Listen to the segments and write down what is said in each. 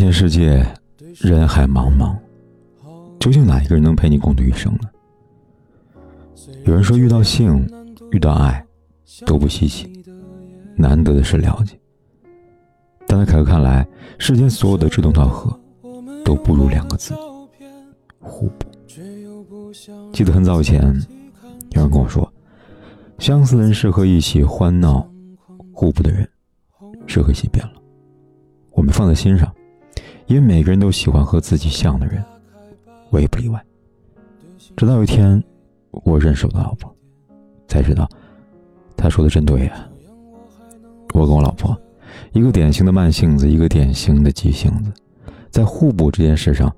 现世界，人海茫茫，究竟哪一个人能陪你共度余生呢？有人说，遇到性，遇到爱，都不稀奇，难得的是了解。但在凯哥看来，世间所有的志同道合，都不如两个字：互补。记得很早以前，有人跟我说，相似的人适合一起欢闹，互补的人适合一起变老。我们放在心上。因为每个人都喜欢和自己像的人，我也不例外。直到有一天，我认识我的老婆，才知道，她说的真对呀。我跟我老婆，一个典型的慢性子，一个典型的急性子，在互补这件事上，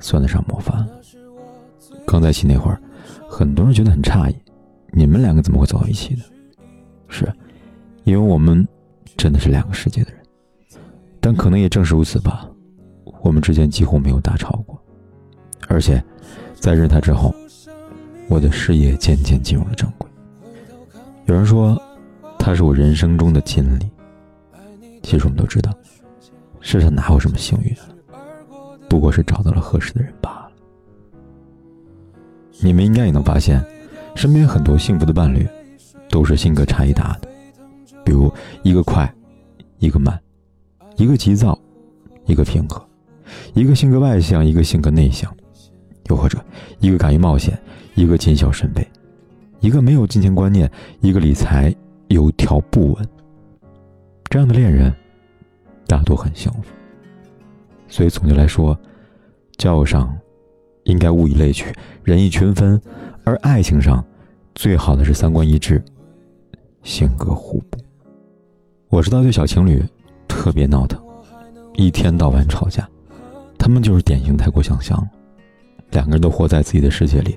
算得上模范。刚在一起那会儿，很多人觉得很诧异，你们两个怎么会走到一起的？是，因为我们真的是两个世界的人。但可能也正是如此吧。我们之间几乎没有大吵过，而且，在认他之后，我的事业渐渐进入了正轨。有人说，他是我人生中的锦鲤。其实我们都知道，世上哪有什么幸运不过是找到了合适的人罢了。你们应该也能发现，身边很多幸福的伴侣，都是性格差异大的，比如一个快，一个慢，一个急躁，一个平和。一个性格外向，一个性格内向，又或者一个敢于冒险，一个谨小慎微，一个没有金钱观念，一个理财有条不紊。这样的恋人大多很幸福。所以总结来说，交友上应该物以类聚，人以群分，而爱情上最好的是三观一致，性格互补。我知道对小情侣特别闹腾，一天到晚吵架。他们就是典型太过想象了，两个人都活在自己的世界里，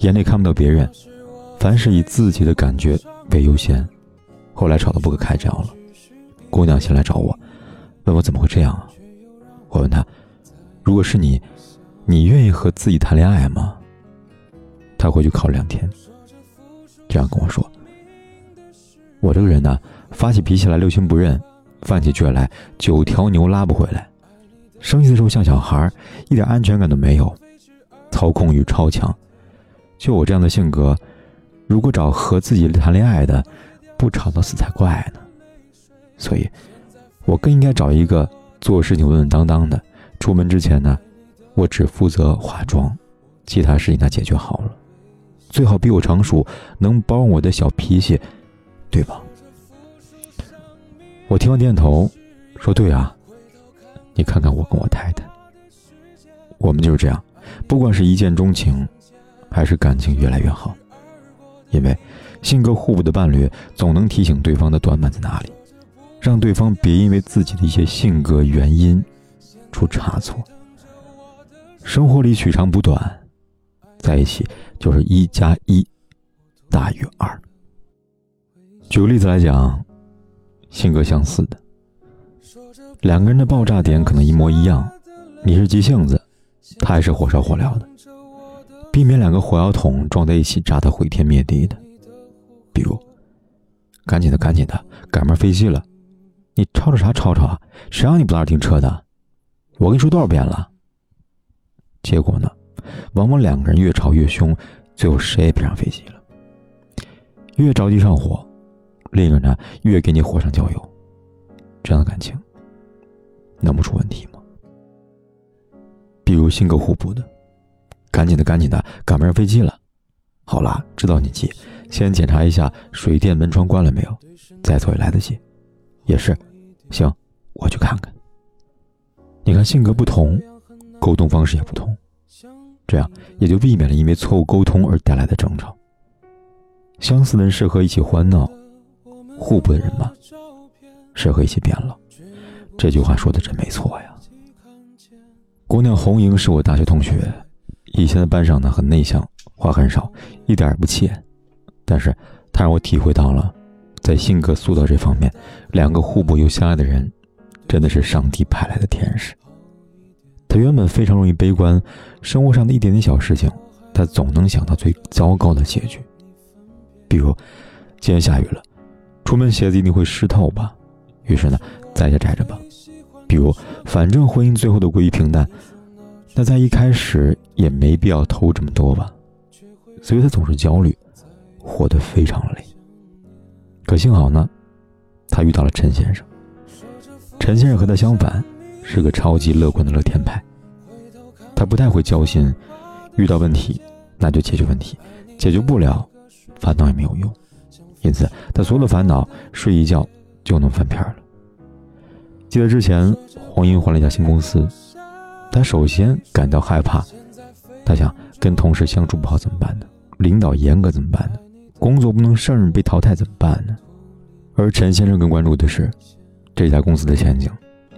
眼里看不到别人，凡是以自己的感觉为优先。后来吵得不可开交了，姑娘先来找我，问我怎么会这样啊？我问她，如果是你，你愿意和自己谈恋爱吗？她回去考虑两天，这样跟我说：“我这个人呢，发起脾气来六亲不认，犯起倔来九条牛拉不回来。”生气的时候像小孩，一点安全感都没有，操控欲超强。就我这样的性格，如果找和自己谈恋爱的，不吵到死才怪呢。所以，我更应该找一个做事情稳稳当当的。出门之前呢，我只负责化妆，其他事情他解决好了。最好比我成熟，能包容我的小脾气，对吧？我听完点头，说：“对啊。”你看看我跟我太太，我们就是这样，不管是一见钟情，还是感情越来越好，因为性格互补的伴侣总能提醒对方的短板在哪里，让对方别因为自己的一些性格原因出差错。生活里取长补短，在一起就是一加一大于二。举个例子来讲，性格相似的。两个人的爆炸点可能一模一样，你是急性子，他还是火烧火燎的，避免两个火药桶撞在一起炸得毁天灭地的。比如，赶紧的，赶紧的，赶明儿飞机了，你吵吵啥吵吵啊？谁让你不在这停车的？我跟你说多少遍了？结果呢，往往两个人越吵越凶，最后谁也别上飞机了。越着急上火，另一个人呢越给你火上浇油，这样的感情。能不出问题吗？比如性格互补的，赶紧的，赶紧的，赶不上飞机了。好啦，知道你急，先检查一下水电门窗关了没有，再走也来得及。也是，行，我去看看。你看性格不同，沟通方式也不同，这样也就避免了因为错误沟通而带来的争吵。相似的人适合一起欢闹，互补的人嘛，适合一起变老。这句话说的真没错呀。姑娘红英是我大学同学，以前的班上呢很内向，话很少，一点也不起眼。但是她让我体会到了，在性格塑造这方面，两个互补又相爱的人，真的是上帝派来的天使。她原本非常容易悲观，生活上的一点点小事情，她总能想到最糟糕的结局。比如，今天下雨了，出门鞋子一定会湿透吧？于是呢，在家宅着吧。比如，反正婚姻最后的归于平淡，那在一开始也没必要偷这么多吧。所以他总是焦虑，活得非常累。可幸好呢，他遇到了陈先生。陈先生和他相反，是个超级乐观的乐天派。他不太会交心，遇到问题那就解决问题，解决不了，烦恼也没有用。因此，他所有的烦恼睡一觉就能翻篇了。记得之前黄英换了一家新公司，他首先感到害怕。他想跟同事相处不好怎么办呢？领导严格怎么办呢？工作不能胜任被淘汰怎么办呢？而陈先生更关注的是这家公司的前景，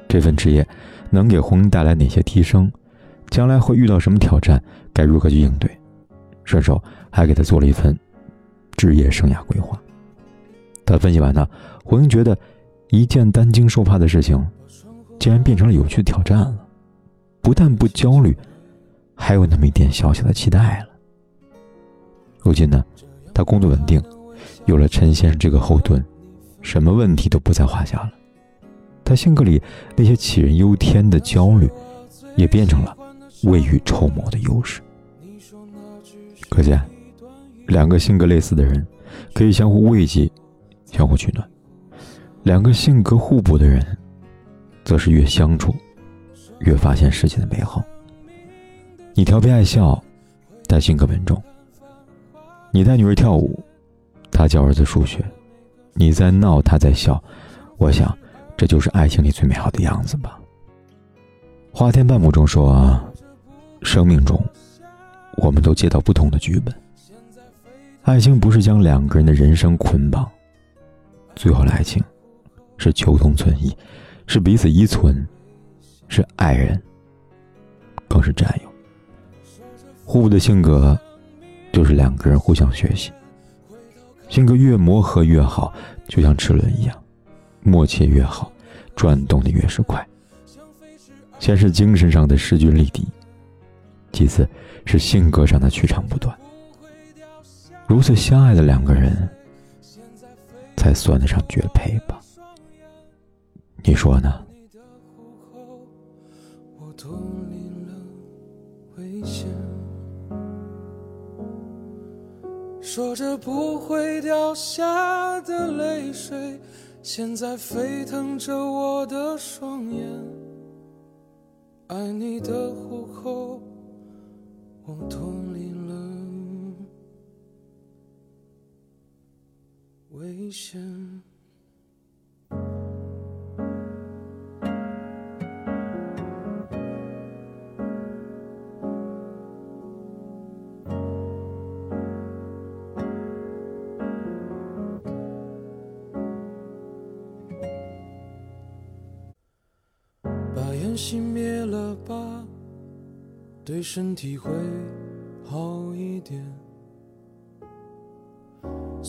这份职业能给黄英带来哪些提升？将来会遇到什么挑战？该如何去应对？顺手还给他做了一份职业生涯规划。他分析完呢，黄英觉得。一件担惊受怕的事情，竟然变成了有趣的挑战了。不但不焦虑，还有那么一点小小的期待了。如今呢，他工作稳定，有了陈先生这个后盾，什么问题都不在话下了。他性格里那些杞人忧天的焦虑，也变成了未雨绸缪的优势。可见，两个性格类似的人，可以相互慰藉，相互取暖。两个性格互补的人，则是越相处，越发现世界的美好。你调皮爱笑，他性格稳重；你带女儿跳舞，他教儿子数学；你在闹，他在笑。我想，这就是爱情里最美好的样子吧。花田半亩中说：“生命中，我们都接到不同的剧本。爱情不是将两个人的人生捆绑，最后的爱情。”是求同存异，是彼此依存，是爱人，更是战友。互补的性格，就是两个人互相学习。性格越磨合越好，就像齿轮一样，默契越好，转动的越是快。先是精神上的势均力敌，其次是性格上的取长补短。如此相爱的两个人，才算得上绝配吧。你说呢？说着不会掉下的泪水，现在沸腾着我的双眼。爱你的虎口，我脱离把烟。熄灭了吧，对身体会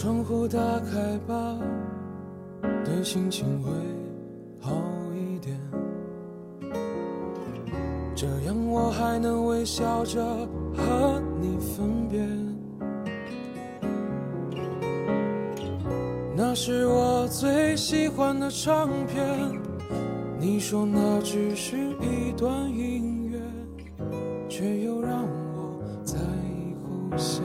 窗户打开吧，对心情会好一点。这样我还能微笑着和你分别。那是我最喜欢的唱片，你说那只是一段音乐，却又让我在以后想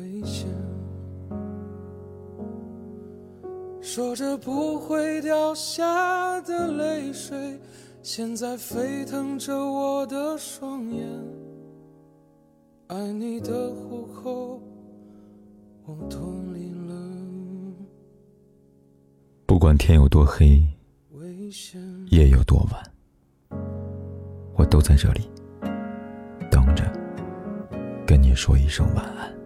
危险。说着不会掉下的泪水，现在沸腾着我的双眼。爱你的虎口，我脱离了不管天有多黑，夜有多晚，我都在这里等着，跟你说一声晚安。